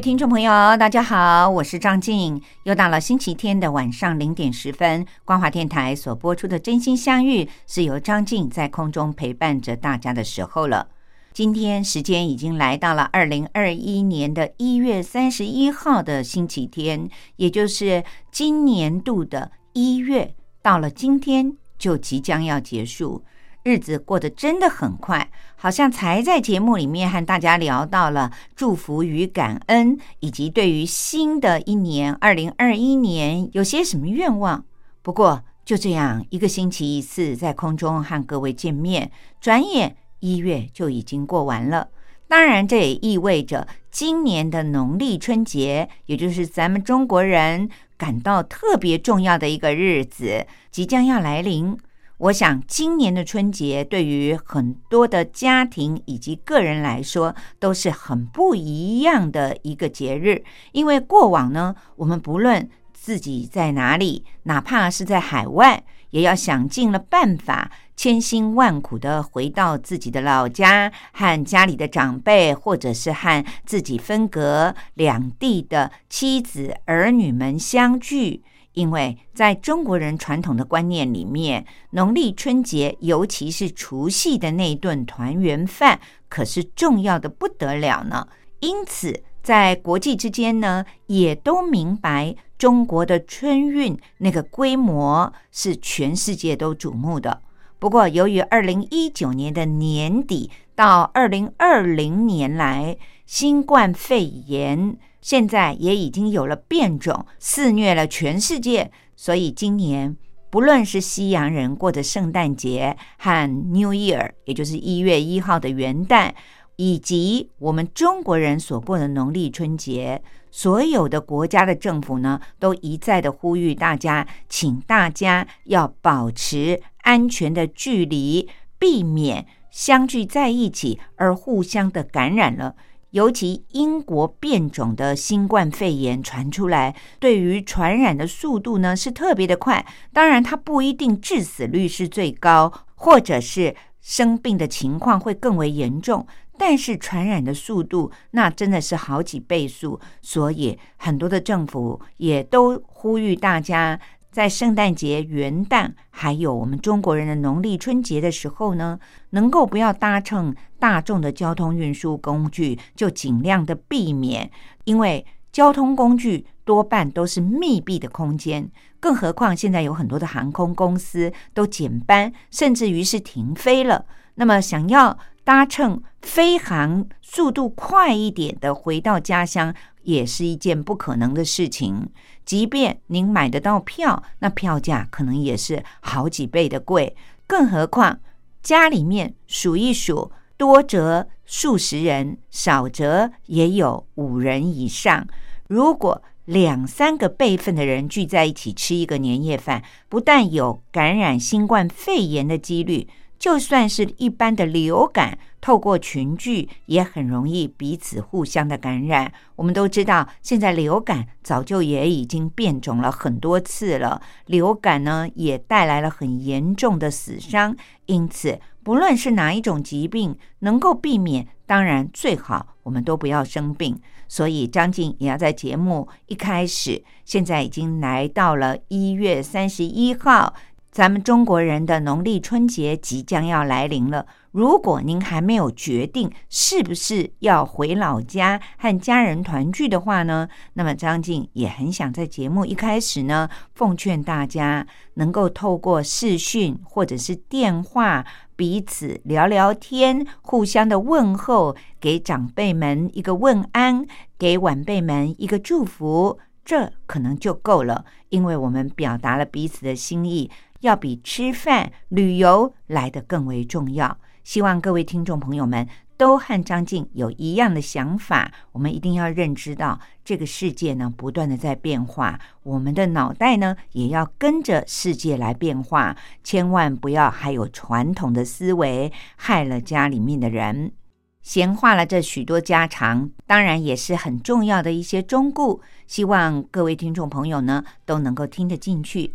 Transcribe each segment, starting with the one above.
听众朋友，大家好，我是张静。又到了星期天的晚上零点十分，光华电台所播出的《真心相遇》是由张静在空中陪伴着大家的时候了。今天时间已经来到了二零二一年的一月三十一号的星期天，也就是今年度的一月，到了今天就即将要结束。日子过得真的很快，好像才在节目里面和大家聊到了祝福与感恩，以及对于新的一年二零二一年有些什么愿望。不过就这样一个星期一次在空中和各位见面，转眼一月就已经过完了。当然，这也意味着今年的农历春节，也就是咱们中国人感到特别重要的一个日子，即将要来临。我想，今年的春节对于很多的家庭以及个人来说，都是很不一样的一个节日。因为过往呢，我们不论自己在哪里，哪怕是在海外，也要想尽了办法，千辛万苦的回到自己的老家，和家里的长辈，或者是和自己分隔两地的妻子儿女们相聚。因为在中国人传统的观念里面，农历春节，尤其是除夕的那一顿团圆饭，可是重要的不得了呢。因此，在国际之间呢，也都明白中国的春运那个规模是全世界都瞩目的。不过，由于二零一九年的年底到二零二零年来，新冠肺炎。现在也已经有了变种，肆虐了全世界。所以今年，不论是西洋人过的圣诞节和 New Year，也就是一月一号的元旦，以及我们中国人所过的农历春节，所有的国家的政府呢，都一再的呼吁大家，请大家要保持安全的距离，避免相聚在一起而互相的感染了。尤其英国变种的新冠肺炎传出来，对于传染的速度呢是特别的快。当然，它不一定致死率是最高，或者是生病的情况会更为严重。但是传染的速度那真的是好几倍速，所以很多的政府也都呼吁大家。在圣诞节、元旦，还有我们中国人的农历春节的时候呢，能够不要搭乘大众的交通运输工具，就尽量的避免，因为交通工具多半都是密闭的空间，更何况现在有很多的航空公司都减班，甚至于是停飞了。那么，想要搭乘飞航速度快一点的回到家乡，也是一件不可能的事情。即便您买得到票，那票价可能也是好几倍的贵。更何况家里面数一数，多则数十人，少则也有五人以上。如果两三个辈分的人聚在一起吃一个年夜饭，不但有感染新冠肺炎的几率。就算是一般的流感，透过群聚也很容易彼此互相的感染。我们都知道，现在流感早就也已经变种了很多次了。流感呢，也带来了很严重的死伤。因此，不论是哪一种疾病，能够避免，当然最好我们都不要生病。所以，张静也要在节目一开始，现在已经来到了一月三十一号。咱们中国人的农历春节即将要来临了。如果您还没有决定是不是要回老家和家人团聚的话呢，那么张静也很想在节目一开始呢，奉劝大家能够透过视讯或者是电话。彼此聊聊天，互相的问候，给长辈们一个问安，给晚辈们一个祝福，这可能就够了，因为我们表达了彼此的心意，要比吃饭、旅游来得更为重要。希望各位听众朋友们。都和张静有一样的想法，我们一定要认知到这个世界呢不断的在变化，我们的脑袋呢也要跟着世界来变化，千万不要还有传统的思维，害了家里面的人。闲话了这许多家常，当然也是很重要的一些忠固，希望各位听众朋友呢都能够听得进去。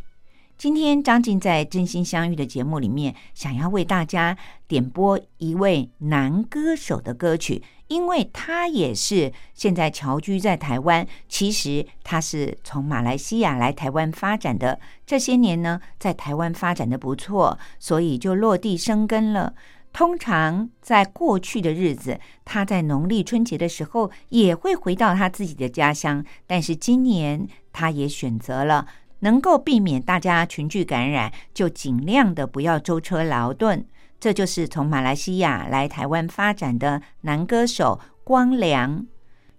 今天张静在《真心相遇》的节目里面，想要为大家点播一位男歌手的歌曲，因为他也是现在侨居在台湾。其实他是从马来西亚来台湾发展的，这些年呢，在台湾发展的不错，所以就落地生根了。通常在过去的日子，他在农历春节的时候也会回到他自己的家乡，但是今年他也选择了。能够避免大家群聚感染，就尽量的不要舟车劳顿。这就是从马来西亚来台湾发展的男歌手光良。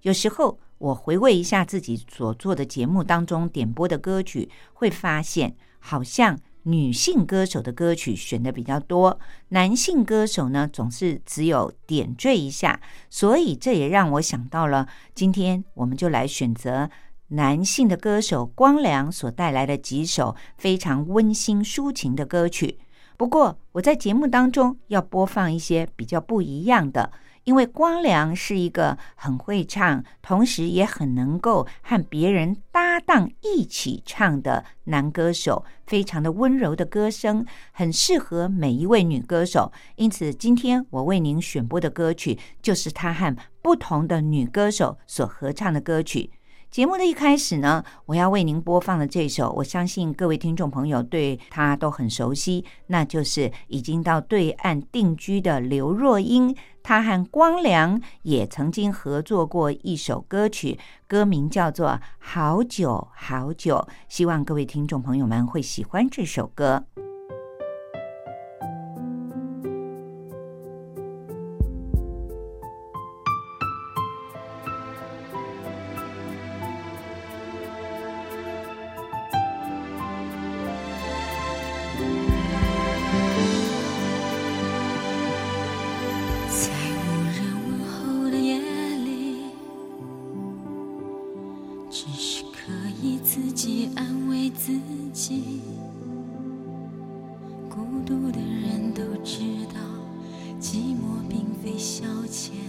有时候我回味一下自己所做的节目当中点播的歌曲，会发现好像女性歌手的歌曲选的比较多，男性歌手呢总是只有点缀一下。所以这也让我想到了，今天我们就来选择。男性的歌手光良所带来的几首非常温馨抒情的歌曲。不过，我在节目当中要播放一些比较不一样的，因为光良是一个很会唱，同时也很能够和别人搭档一起唱的男歌手，非常的温柔的歌声，很适合每一位女歌手。因此，今天我为您选播的歌曲就是他和不同的女歌手所合唱的歌曲。节目的一开始呢，我要为您播放的这首，我相信各位听众朋友对他都很熟悉，那就是已经到对岸定居的刘若英。她和光良也曾经合作过一首歌曲，歌名叫做《好久好久》，希望各位听众朋友们会喜欢这首歌。一笑间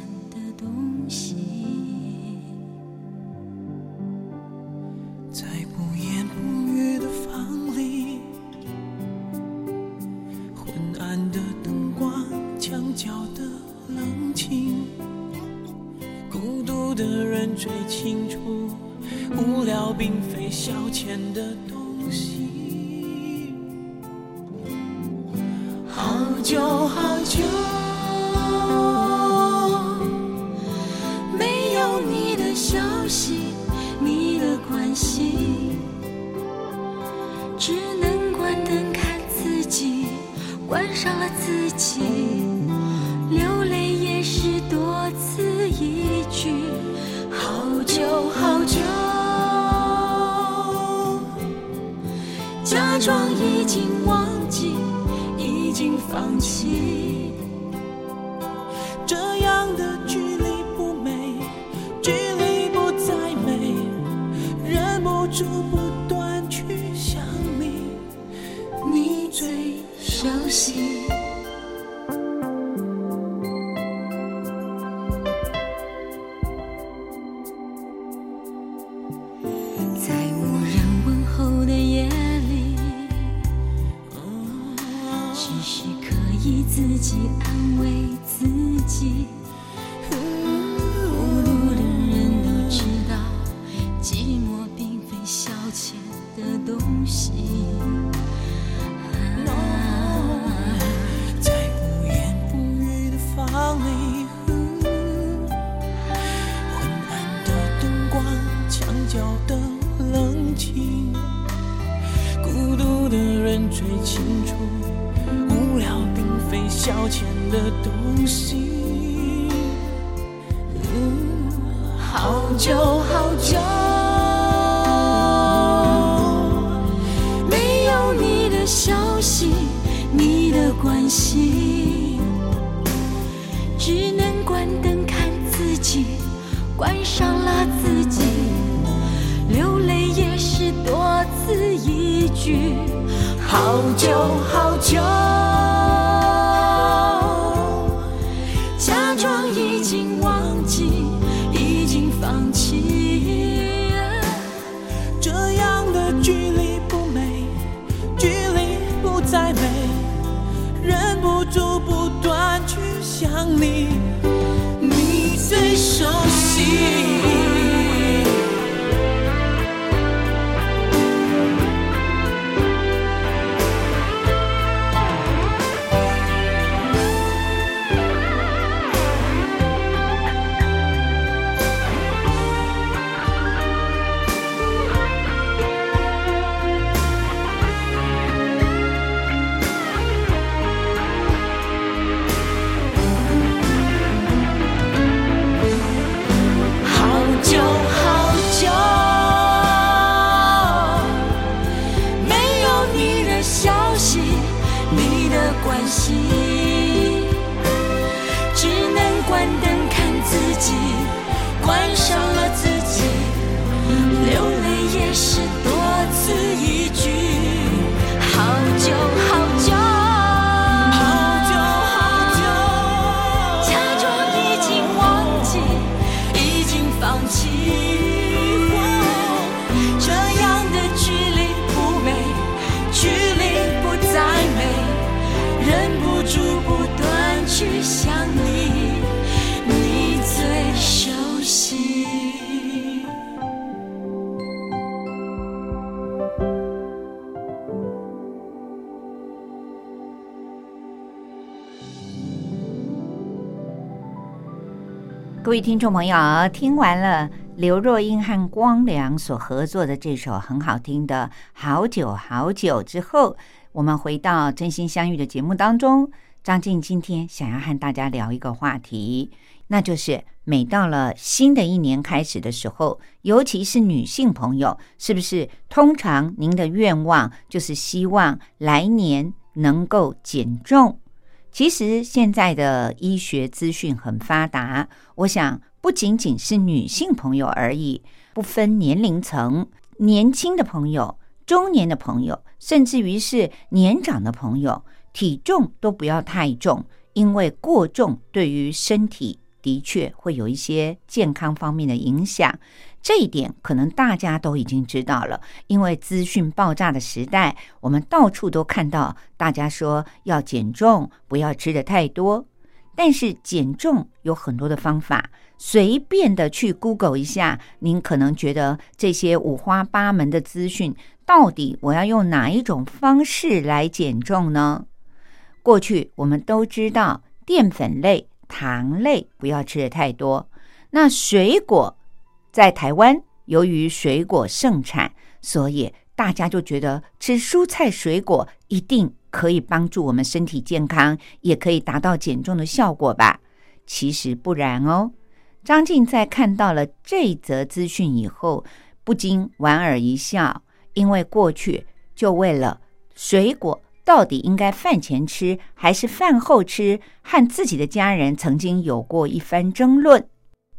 位听众朋友，听完了刘若英和光良所合作的这首很好听的《好久好久》之后，我们回到《真心相遇》的节目当中。张静今天想要和大家聊一个话题，那就是每到了新的一年开始的时候，尤其是女性朋友，是不是通常您的愿望就是希望来年能够减重？其实现在的医学资讯很发达，我想不仅仅是女性朋友而已，不分年龄层，年轻的朋友、中年的朋友，甚至于是年长的朋友，体重都不要太重，因为过重对于身体的确会有一些健康方面的影响。这一点可能大家都已经知道了，因为资讯爆炸的时代，我们到处都看到大家说要减重，不要吃的太多。但是减重有很多的方法，随便的去 Google 一下，您可能觉得这些五花八门的资讯，到底我要用哪一种方式来减重呢？过去我们都知道，淀粉类、糖类不要吃的太多，那水果。在台湾，由于水果盛产，所以大家就觉得吃蔬菜水果一定可以帮助我们身体健康，也可以达到减重的效果吧？其实不然哦。张静在看到了这则资讯以后，不禁莞尔一笑，因为过去就为了水果到底应该饭前吃还是饭后吃，和自己的家人曾经有过一番争论。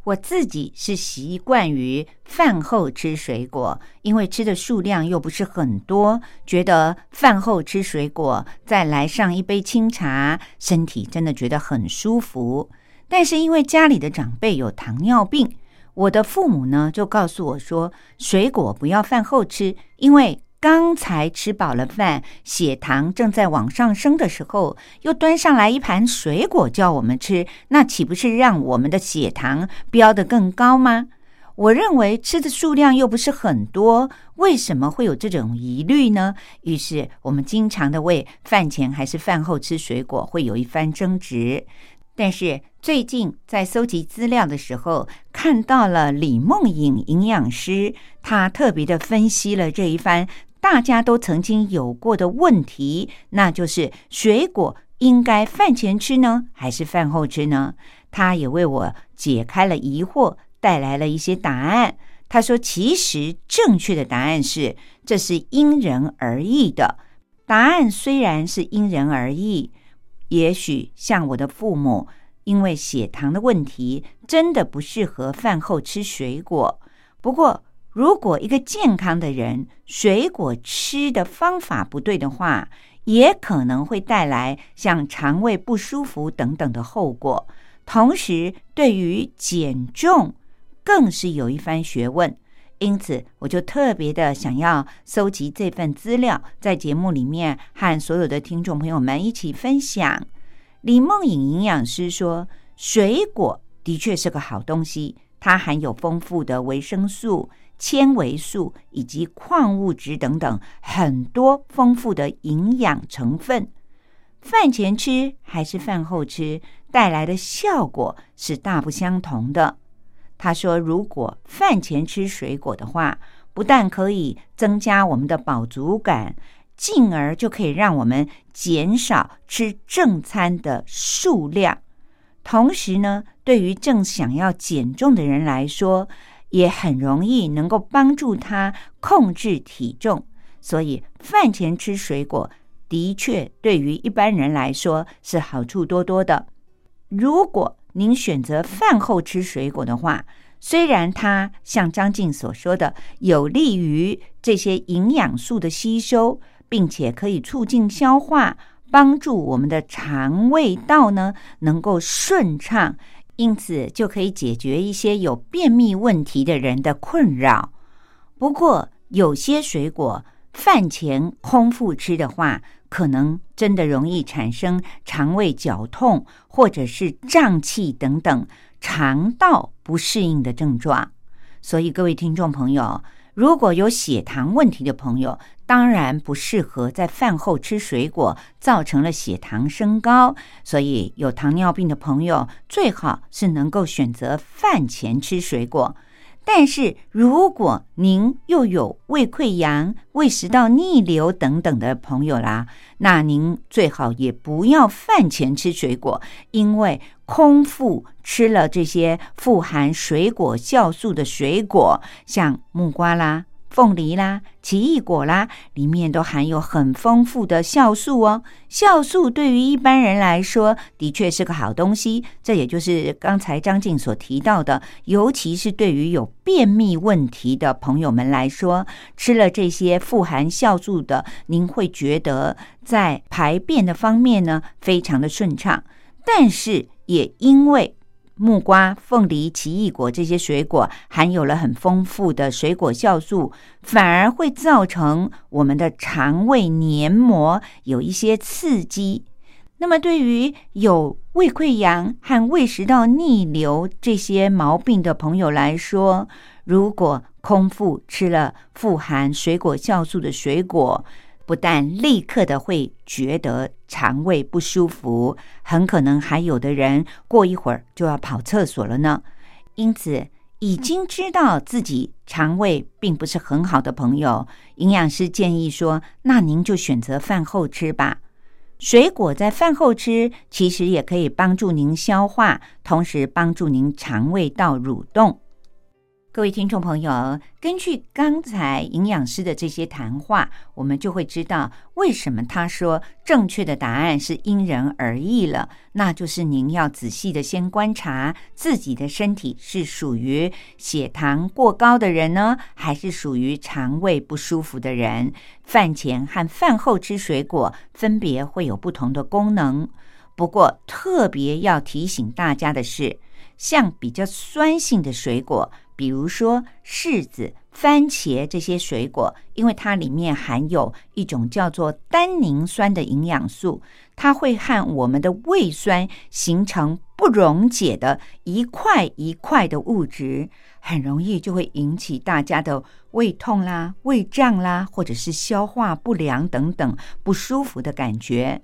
我自己是习惯于饭后吃水果，因为吃的数量又不是很多，觉得饭后吃水果，再来上一杯清茶，身体真的觉得很舒服。但是因为家里的长辈有糖尿病，我的父母呢就告诉我说，水果不要饭后吃，因为刚才吃饱了饭，血糖正在往上升的时候，又端上来一盘水果叫我们吃，那岂不是让我们的血糖飙得更高吗？我认为吃的数量又不是很多，为什么会有这种疑虑呢？于是我们经常的为饭前还是饭后吃水果会有一番争执。但是最近在搜集资料的时候，看到了李梦颖营养师，她特别的分析了这一番大家都曾经有过的问题，那就是水果应该饭前吃呢，还是饭后吃呢？他也为我解开了疑惑，带来了一些答案。他说：“其实正确的答案是，这是因人而异的。答案虽然是因人而异，也许像我的父母，因为血糖的问题，真的不适合饭后吃水果。不过，如果一个健康的人，水果吃的方法不对的话，也可能会带来像肠胃不舒服等等的后果。同时，对于减重，更是有一番学问，因此我就特别的想要搜集这份资料，在节目里面和所有的听众朋友们一起分享。李梦颖营养师说，水果的确是个好东西，它含有丰富的维生素、纤维素以及矿物质等等很多丰富的营养成分。饭前吃还是饭后吃，带来的效果是大不相同的。他说：“如果饭前吃水果的话，不但可以增加我们的饱足感，进而就可以让我们减少吃正餐的数量。同时呢，对于正想要减重的人来说，也很容易能够帮助他控制体重。所以，饭前吃水果的确对于一般人来说是好处多多的。如果，您选择饭后吃水果的话，虽然它像张静所说的，有利于这些营养素的吸收，并且可以促进消化，帮助我们的肠胃道呢能够顺畅，因此就可以解决一些有便秘问题的人的困扰。不过，有些水果饭前空腹吃的话，可能真的容易产生肠胃绞痛，或者是胀气等等肠道不适应的症状。所以，各位听众朋友，如果有血糖问题的朋友，当然不适合在饭后吃水果，造成了血糖升高。所以，有糖尿病的朋友，最好是能够选择饭前吃水果。但是，如果您又有胃溃疡、胃食道逆流等等的朋友啦，那您最好也不要饭前吃水果，因为空腹吃了这些富含水果酵素的水果，像木瓜啦。凤梨啦、奇异果啦，里面都含有很丰富的酵素哦。酵素对于一般人来说，的确是个好东西。这也就是刚才张静所提到的，尤其是对于有便秘问题的朋友们来说，吃了这些富含酵素的，您会觉得在排便的方面呢，非常的顺畅。但是也因为木瓜、凤梨、奇异果这些水果含有了很丰富的水果酵素，反而会造成我们的肠胃黏膜有一些刺激。那么，对于有胃溃疡和胃食道逆流这些毛病的朋友来说，如果空腹吃了富含水果酵素的水果，不但立刻的会觉得肠胃不舒服，很可能还有的人过一会儿就要跑厕所了呢。因此，已经知道自己肠胃并不是很好的朋友，营养师建议说：那您就选择饭后吃吧。水果在饭后吃，其实也可以帮助您消化，同时帮助您肠胃道蠕动。各位听众朋友，根据刚才营养师的这些谈话，我们就会知道为什么他说正确的答案是因人而异了。那就是您要仔细的先观察自己的身体是属于血糖过高的人呢，还是属于肠胃不舒服的人。饭前和饭后吃水果分别会有不同的功能。不过特别要提醒大家的是，像比较酸性的水果。比如说柿子、番茄这些水果，因为它里面含有一种叫做单宁酸的营养素，它会和我们的胃酸形成不溶解的一块一块的物质，很容易就会引起大家的胃痛啦、胃胀啦，或者是消化不良等等不舒服的感觉。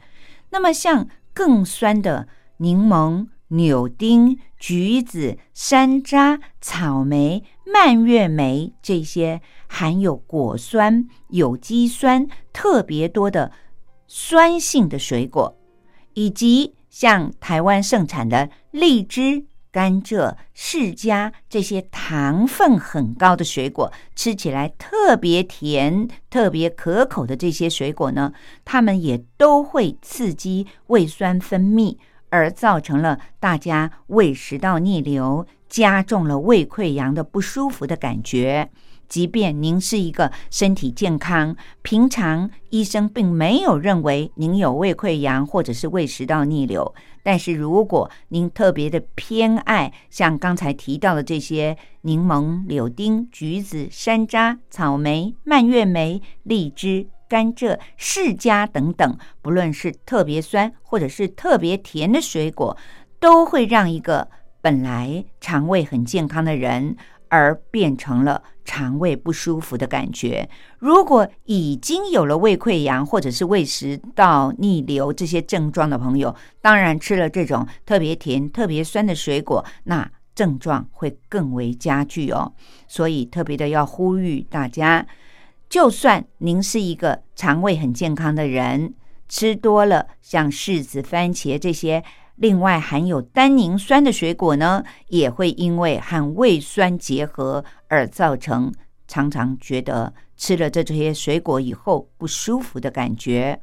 那么像更酸的柠檬。柳丁、橘子、山楂、草莓、蔓越莓这些含有果酸、有机酸特别多的酸性的水果，以及像台湾盛产的荔枝、甘蔗、释迦这些糖分很高的水果，吃起来特别甜、特别可口的这些水果呢，它们也都会刺激胃酸分泌，而造成了大家胃食道逆流，加重了胃溃疡的不舒服的感觉。即便您是一个身体健康，平常医生并没有认为您有胃溃疡或者是胃食道逆流，但是如果您特别的偏爱像刚才提到的这些柠檬、柳丁、橘子、山楂、草莓、蔓越莓、荔枝、甘蔗、释迦等等，不论是特别酸或者是特别甜的水果，都会让一个本来肠胃很健康的人。而变成了肠胃不舒服的感觉。如果已经有了胃溃疡或者是胃食道逆流这些症状的朋友，当然吃了这种特别甜、特别酸的水果，那症状会更为加剧哦。所以特别的要呼吁大家，就算您是一个肠胃很健康的人，吃多了像柿子、番茄这些。另外，含有单宁酸的水果呢，也会因为和胃酸结合而造成常常觉得吃了这这些水果以后不舒服的感觉。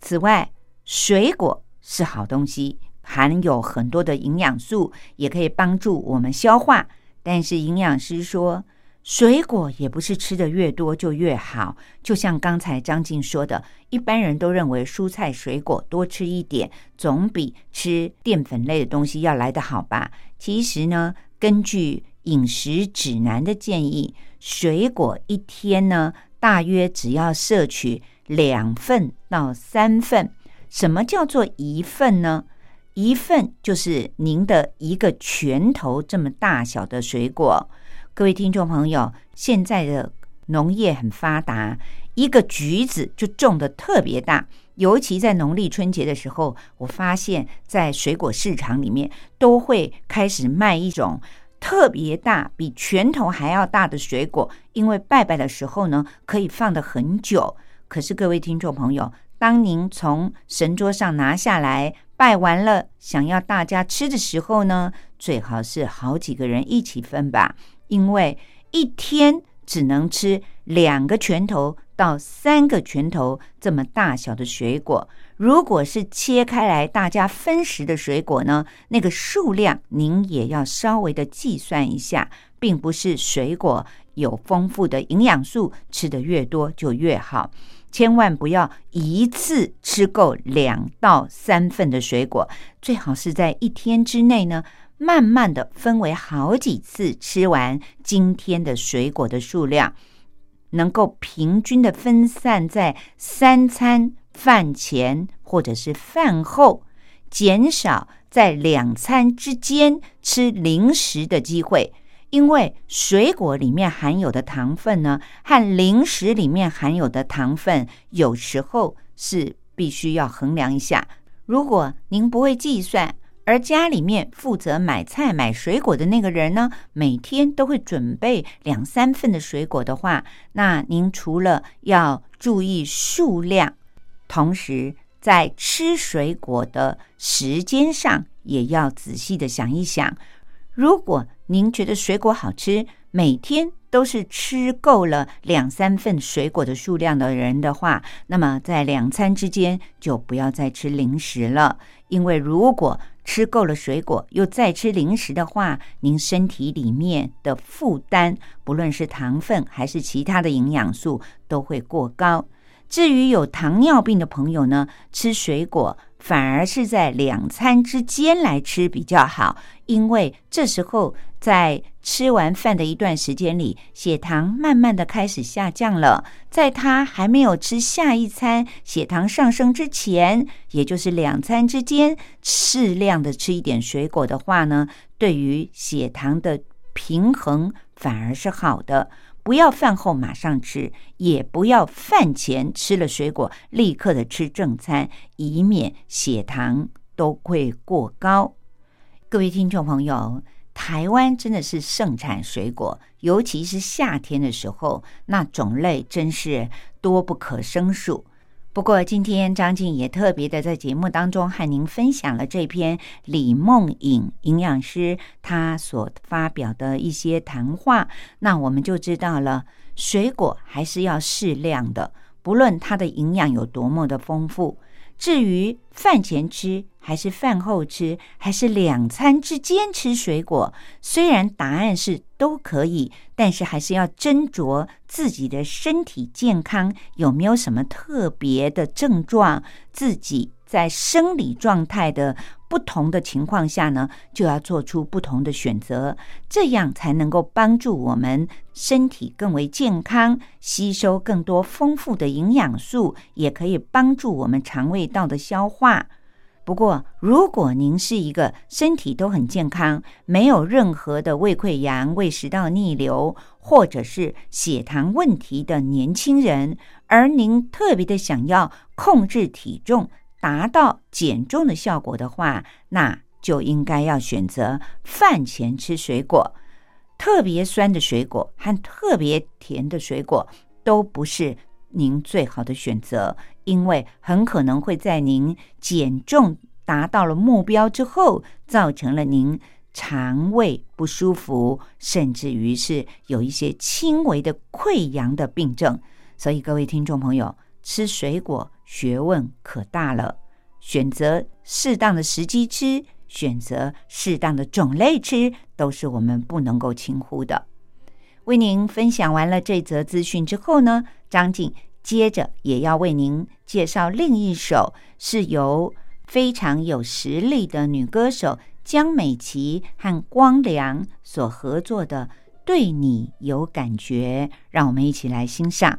此外，水果是好东西，含有很多的营养素，也可以帮助我们消化。但是营养师说。水果也不是吃的越多就越好，就像刚才张静说的，一般人都认为蔬菜水果多吃一点，总比吃淀粉类的东西要来得好吧？其实呢，根据饮食指南的建议，水果一天呢，大约只要摄取两份到三份。什么叫做一份呢？一份就是您的一个拳头这么大小的水果。各位听众朋友，现在的农业很发达，一个橘子就种的特别大。尤其在农历春节的时候，我发现，在水果市场里面都会开始卖一种特别大、比拳头还要大的水果，因为拜拜的时候呢，可以放的很久。可是，各位听众朋友，当您从神桌上拿下来拜完了，想要大家吃的时候呢，最好是好几个人一起分吧。因为一天只能吃两个拳头到三个拳头这么大小的水果，如果是切开来大家分食的水果呢，那个数量您也要稍微的计算一下，并不是水果有丰富的营养素，吃的越多就越好，千万不要一次吃够两到三份的水果，最好是在一天之内呢。慢慢的分为好几次吃完今天的水果的数量，能够平均的分散在三餐饭前或者是饭后，减少在两餐之间吃零食的机会。因为水果里面含有的糖分呢，和零食里面含有的糖分有时候是必须要衡量一下。如果您不会计算，而家里面负责买菜买水果的那个人呢，每天都会准备两三份的水果的话，那您除了要注意数量，同时在吃水果的时间上也要仔细的想一想。如果您觉得水果好吃，每天都是吃够了两三份水果的数量的人的话，那么在两餐之间就不要再吃零食了，因为如果吃够了水果，又再吃零食的话，您身体里面的负担，不论是糖分还是其他的营养素，都会过高。至于有糖尿病的朋友呢，吃水果。反而是在两餐之间来吃比较好，因为这时候在吃完饭的一段时间里，血糖慢慢的开始下降了。在他还没有吃下一餐血糖上升之前，也就是两餐之间，适量的吃一点水果的话呢，对于血糖的平衡反而是好的。不要饭后马上吃，也不要饭前吃了水果立刻的吃正餐，以免血糖都会过高。各位听众朋友，台湾真的是盛产水果，尤其是夏天的时候，那种类真是多不可胜数。不过，今天张静也特别的在节目当中和您分享了这篇李梦颖营养师他所发表的一些谈话，那我们就知道了，水果还是要适量的，不论它的营养有多么的丰富。至于饭前吃还是饭后吃，还是两餐之间吃水果，虽然答案是都可以，但是还是要斟酌自己的身体健康有没有什么特别的症状，自己在生理状态的。不同的情况下呢，就要做出不同的选择，这样才能够帮助我们身体更为健康，吸收更多丰富的营养素，也可以帮助我们肠胃道的消化。不过，如果您是一个身体都很健康，没有任何的胃溃疡、胃食道逆流或者是血糖问题的年轻人，而您特别的想要控制体重，达到减重的效果的话，那就应该要选择饭前吃水果。特别酸的水果和特别甜的水果都不是您最好的选择，因为很可能会在您减重达到了目标之后，造成了您肠胃不舒服，甚至于是有一些轻微的溃疡的病症。所以，各位听众朋友，吃水果。学问可大了，选择适当的时机吃，选择适当的种类吃，都是我们不能够轻忽的。为您分享完了这则资讯之后呢，张静接着也要为您介绍另一首是由非常有实力的女歌手江美琪和光良所合作的《对你有感觉》，让我们一起来欣赏。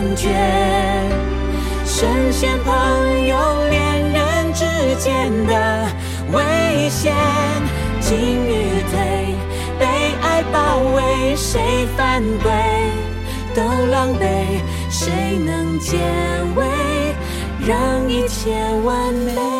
感觉，深陷朋友、恋人之间的危险，进与退，被爱包围，谁反对都狼狈，谁能解围，让一切完美。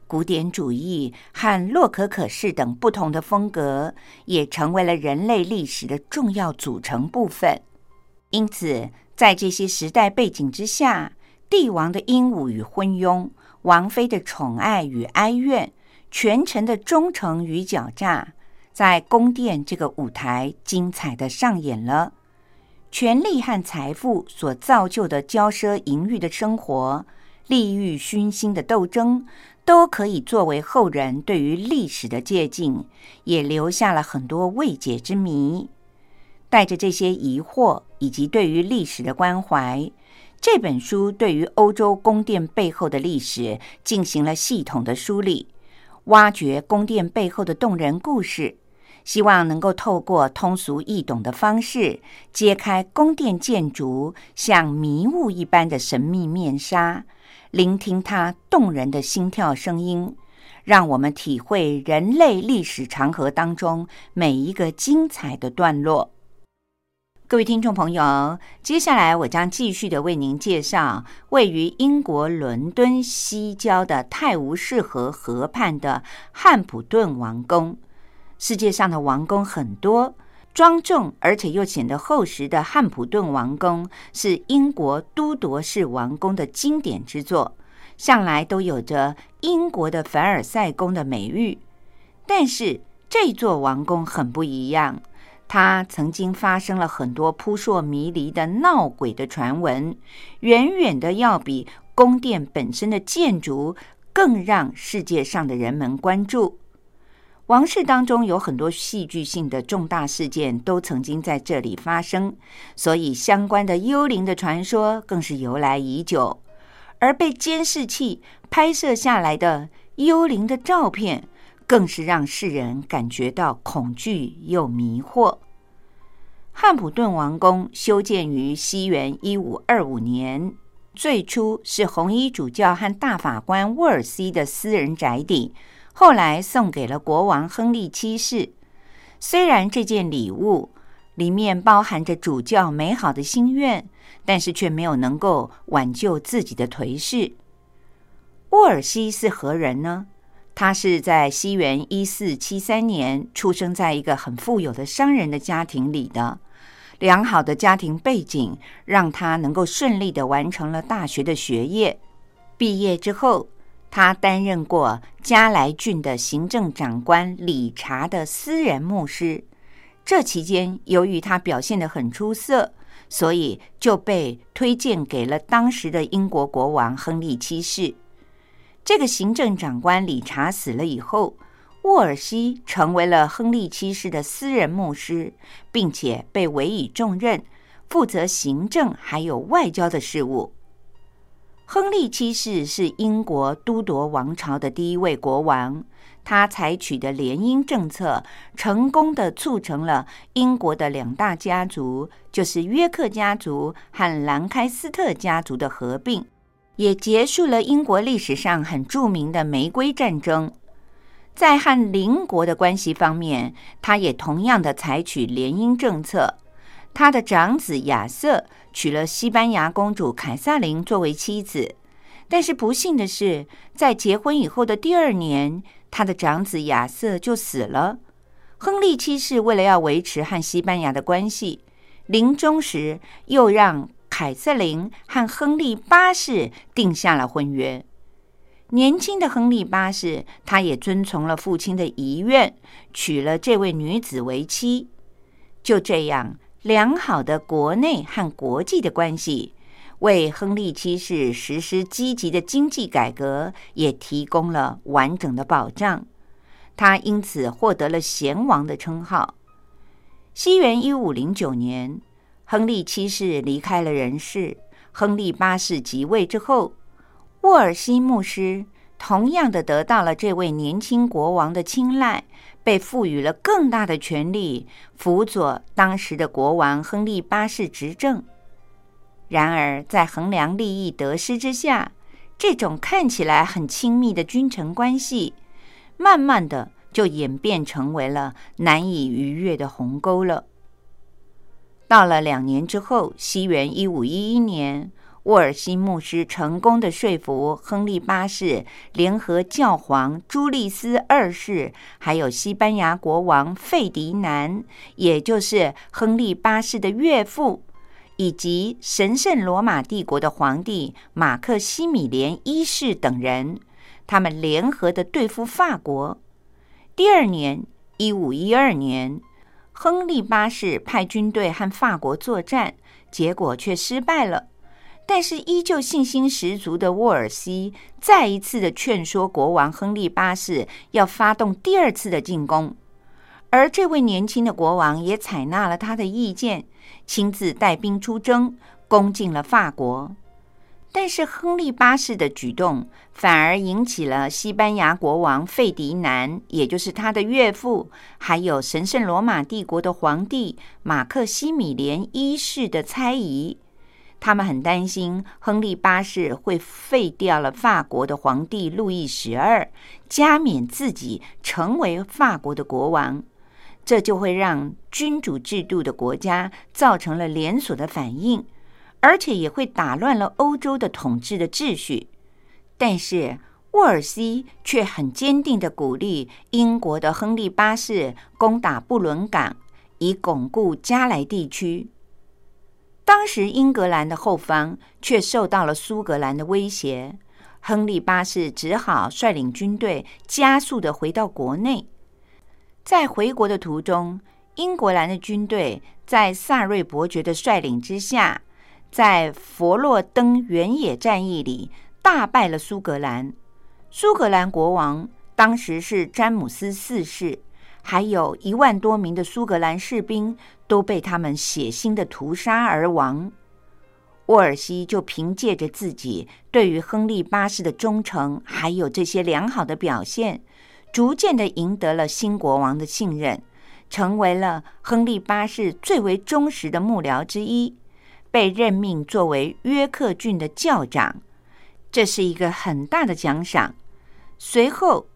古典主义和洛可可式等不同的风格，也成为了人类历史的重要组成部分。因此，在这些时代背景之下，帝王的英武与昏庸，王妃的宠爱与哀怨，权臣的忠诚与狡诈，在宫殿这个舞台精彩的上演了。权力和财富所造就的骄奢淫欲的生活，利欲熏心的斗争，都可以作为后人对于历史的借鉴，也留下了很多未解之谜。带着这些疑惑以及对于历史的关怀，这本书对于欧洲宫殿背后的历史进行了系统的梳理，挖掘宫殿背后的动人故事。希望能够透过通俗易懂的方式，揭开宫殿建筑像迷雾一般的神秘面纱，聆听它动人的心跳声音，让我们体会人类历史长河当中每一个精彩的段落。各位听众朋友，接下来我将继续的为您介绍位于英国伦敦西郊的泰晤士河河畔的汉普顿王宫。世界上的王宫很多，庄重而且又显得厚实的汉普顿王宫是英国都铎式王宫的经典之作，向来都有着英国的凡尔赛宫的美誉。但是这座王宫很不一样。它曾经发生了很多扑朔迷离的闹鬼的传闻，远远的要比宫殿本身的建筑更让世界上的人们关注。王室当中有很多戏剧性的重大事件都曾经在这里发生，所以相关的幽灵的传说更是由来已久。而被监视器拍摄下来的幽灵的照片。更是让世人感觉到恐惧又迷惑。汉普顿王宫修建于西元一五二五年，最初是红衣主教和大法官沃尔西的私人宅邸，后来送给了国王亨利七世。虽然这件礼物里面包含着主教美好的心愿，但是却没有能够挽救自己的颓势。沃尔西是何人呢？他是在西元一四七三年出生在一个很富有的商人的家庭里的，良好的家庭背景让他能够顺利的完成了大学的学业。毕业之后，他担任过加莱郡的行政长官理查的私人牧师。这期间，由于他表现得很出色，所以就被推荐给了当时的英国国王亨利七世。这个行政长官理查死了以后，沃尔西成为了亨利七世的私人牧师，并且被委以重任，负责行政还有外交的事务。亨利七世是英国都铎王朝的第一位国王，他采取的联姻政策，成功的促成了英国的两大家族，就是约克家族和兰开斯特家族的合并。也结束了英国历史上很著名的玫瑰战争。在和邻国的关系方面，他也同样的采取联姻政策。他的长子亚瑟娶了西班牙公主凯撒琳作为妻子，但是不幸的是，在结婚以后的第二年，他的长子亚瑟就死了。亨利七世为了要维持和西班牙的关系，临终时又让。凯瑟琳和亨利八世定下了婚约。年轻的亨利八世，他也遵从了父亲的遗愿，娶了这位女子为妻。就这样，良好的国内和国际的关系，为亨利七世实施积极的经济改革也提供了完整的保障。他因此获得了贤王的称号。西元一五零九年。亨利七世离开了人世，亨利八世即位之后，沃尔西牧师同样的得到了这位年轻国王的青睐，被赋予了更大的权力，辅佐当时的国王亨利八世执政。然而，在衡量利益得失之下，这种看起来很亲密的君臣关系，慢慢的就演变成为了难以逾越的鸿沟了。到了两年之后，西元一五一一年，沃尔西牧师成功的说服亨利八世，联合教皇朱利斯二世，还有西班牙国王费迪南，也就是亨利八世的岳父，以及神圣罗马帝国的皇帝马克西米连一世等人，他们联合的对付法国。第二年，一五一二年，亨利八世派军队和法国作战，结果却失败了。但是，依旧信心十足的沃尔西再一次的劝说国王亨利八世要发动第二次的进攻，而这位年轻的国王也采纳了他的意见，亲自带兵出征，攻进了法国。但是，亨利八世的举动反而引起了西班牙国王费迪南，也就是他的岳父，还有神圣罗马帝国的皇帝马克西米连一世的猜疑。他们很担心亨利八世会废掉了法国的皇帝路易十二，加冕自己成为法国的国王，这就会让君主制度的国家造成了连锁的反应。而且也会打乱了欧洲的统治的秩序，但是沃尔西却很坚定的鼓励英国的亨利八世攻打布伦港，以巩固加莱地区。当时英格兰的后方却受到了苏格兰的威胁，亨利八世只好率领军队加速的回到国内。在回国的途中，英格兰的军队在萨瑞伯爵的率领之下。在佛洛登原野战役里大败了苏格兰，苏格兰国王当时是詹姆斯四世，还有一万多名的苏格兰士兵都被他们血腥的屠杀而亡。沃尔西就凭借着自己对于亨利八世的忠诚，还有这些良好的表现，逐渐的赢得了新国王的信任，成为了亨利八世最为忠实的幕僚之一。被任命作为约克郡的教长，这是一个很大的奖赏。随后，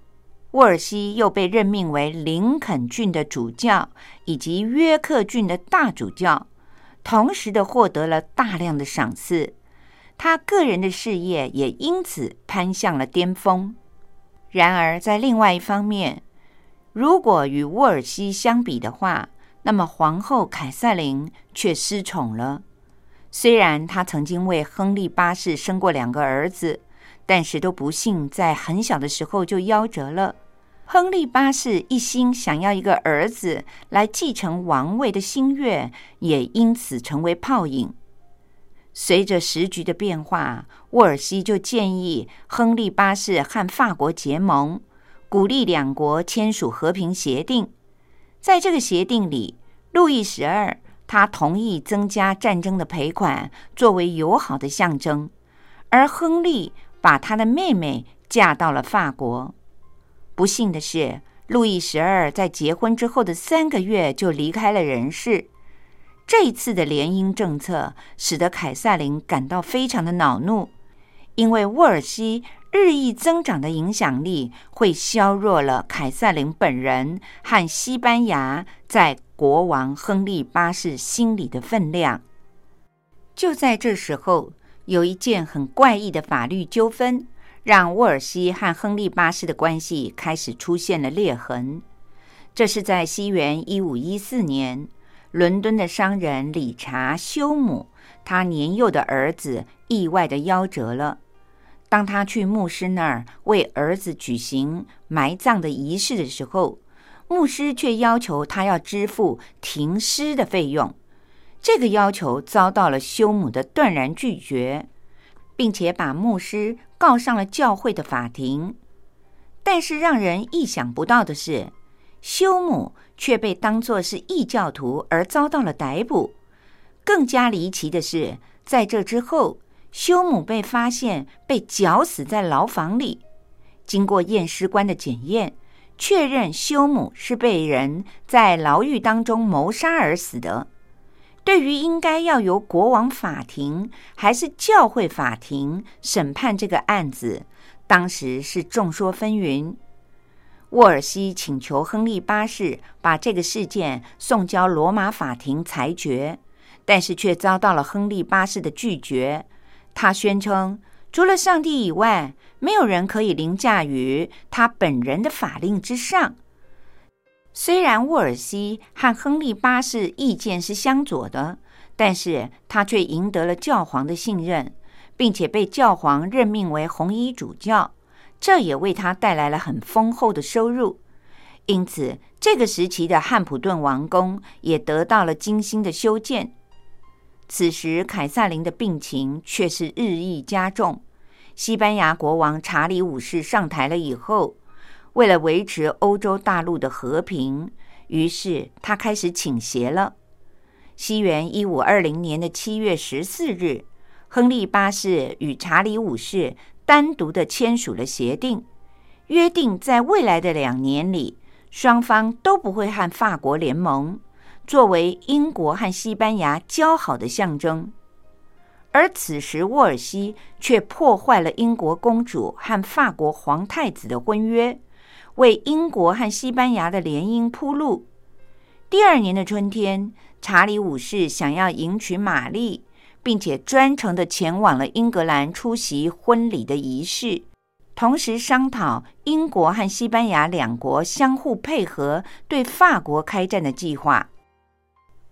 沃尔西又被任命为林肯郡的主教以及约克郡的大主教，同时的获得了大量的赏赐。他个人的事业也因此攀向了巅峰。然而，在另外一方面，如果与沃尔西相比的话，那么皇后凯瑟琳却失宠了。虽然他曾经为亨利八世生过两个儿子，但是都不幸在很小的时候就夭折了。亨利八世一心想要一个儿子来继承王位的心愿，也因此成为泡影。随着时局的变化，沃尔西就建议亨利八世和法国结盟，鼓励两国签署和平协定。在这个协定里，路易十二。他同意增加战争的赔款，作为友好的象征。而亨利把他的妹妹嫁到了法国。不幸的是，路易十二在结婚之后的三个月就离开了人世。这一次的联姻政策使得凯瑟琳感到非常的恼怒，因为沃尔西日益增长的影响力会削弱了凯瑟琳本人和西班牙在。国王亨利八世心里的分量。就在这时候，有一件很怪异的法律纠纷，让沃尔西和亨利八世的关系开始出现了裂痕。这是在西元一五一四年，伦敦的商人理查修姆，他年幼的儿子意外的夭折了。当他去牧师那儿为儿子举行埋葬的仪式的时候，牧师却要求他要支付停尸的费用，这个要求遭到了修姆的断然拒绝，并且把牧师告上了教会的法庭。但是让人意想不到的是，修姆却被当作是异教徒而遭到了逮捕。更加离奇的是，在这之后，修姆被发现被绞死在牢房里，经过验尸官的检验。确认修姆是被人在牢狱当中谋杀而死的。对于应该要由国王法庭还是教会法庭审判这个案子，当时是众说纷纭。沃尔西请求亨利八世把这个事件送交罗马法庭裁决，但是却遭到了亨利八世的拒绝。他宣称，除了上帝以外。没有人可以凌驾于他本人的法令之上。虽然沃尔西和亨利八世意见是相左的，但是他却赢得了教皇的信任，并且被教皇任命为红衣主教，这也为他带来了很丰厚的收入。因此，这个时期的汉普顿王宫也得到了精心的修建。此时，凯撒琳的病情却是日益加重。西班牙国王查理五世上台了以后，为了维持欧洲大陆的和平，于是他开始倾斜了。西元一五二零年的七月十四日，亨利八世与查理五世单独的签署了协定，约定在未来的两年里，双方都不会和法国联盟。作为英国和西班牙交好的象征，而此时沃尔西却破坏了英国公主和法国皇太子的婚约，为英国和西班牙的联姻铺路。第二年的春天，查理五世想要迎娶玛丽，并且专程的前往了英格兰出席婚礼的仪式，同时商讨英国和西班牙两国相互配合对法国开战的计划。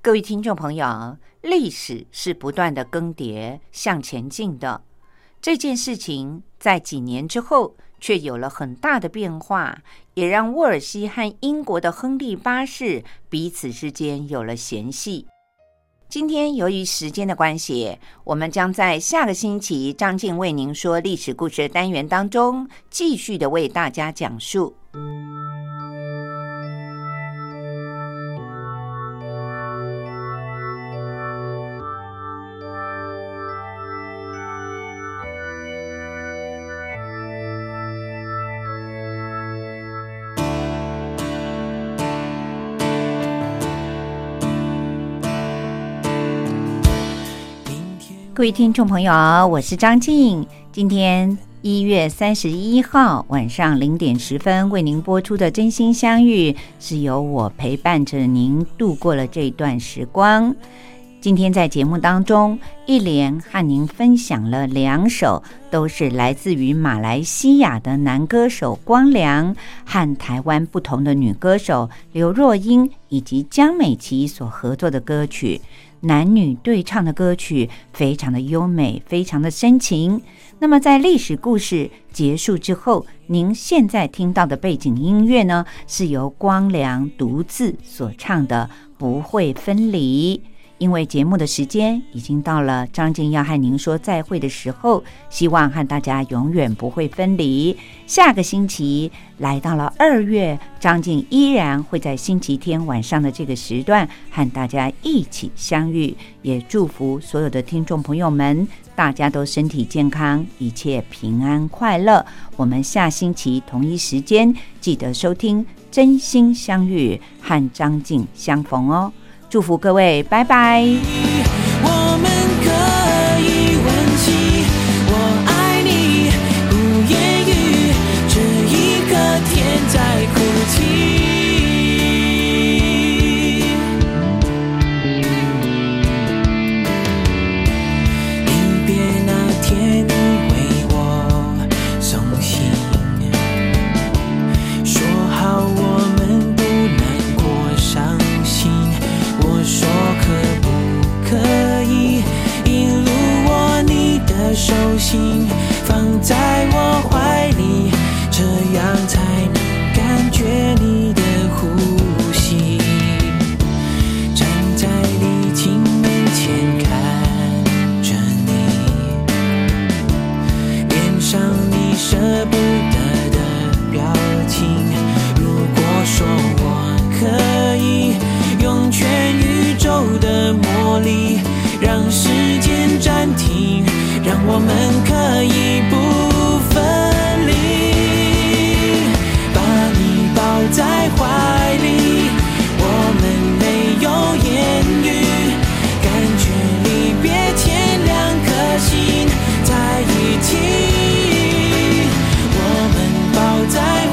各位听众朋友，历史是不断的更迭向前进的。这件事情在几年之后却有了很大的变化，也让沃尔西和英国的亨利八世彼此之间有了嫌隙。今天由于时间的关系，我们将在下个星期张静为您说历史故事的单元当中，继续的为大家讲述。各位听众朋友，我是张静。今天一月三十一号晚上零点十分为您播出的《真心相遇》，是由我陪伴着您度过了这段时光。今天在节目当中，一连和您分享了两首都是来自于马来西亚的男歌手光良和台湾不同的女歌手刘若英以及江美琪所合作的歌曲。男女对唱的歌曲非常的优美，非常的深情。那么在历史故事结束之后，您现在听到的背景音乐呢，是由光良独自所唱的《不会分离》。因为节目的时间已经到了，张静要和您说再会的时候，希望和大家永远不会分离。下个星期来到了二月，张静依然会在星期天晚上的这个时段和大家一起相遇。也祝福所有的听众朋友们，大家都身体健康，一切平安快乐。我们下星期同一时间记得收听《真心相遇》和张静相逢哦。祝福各位，拜拜。力，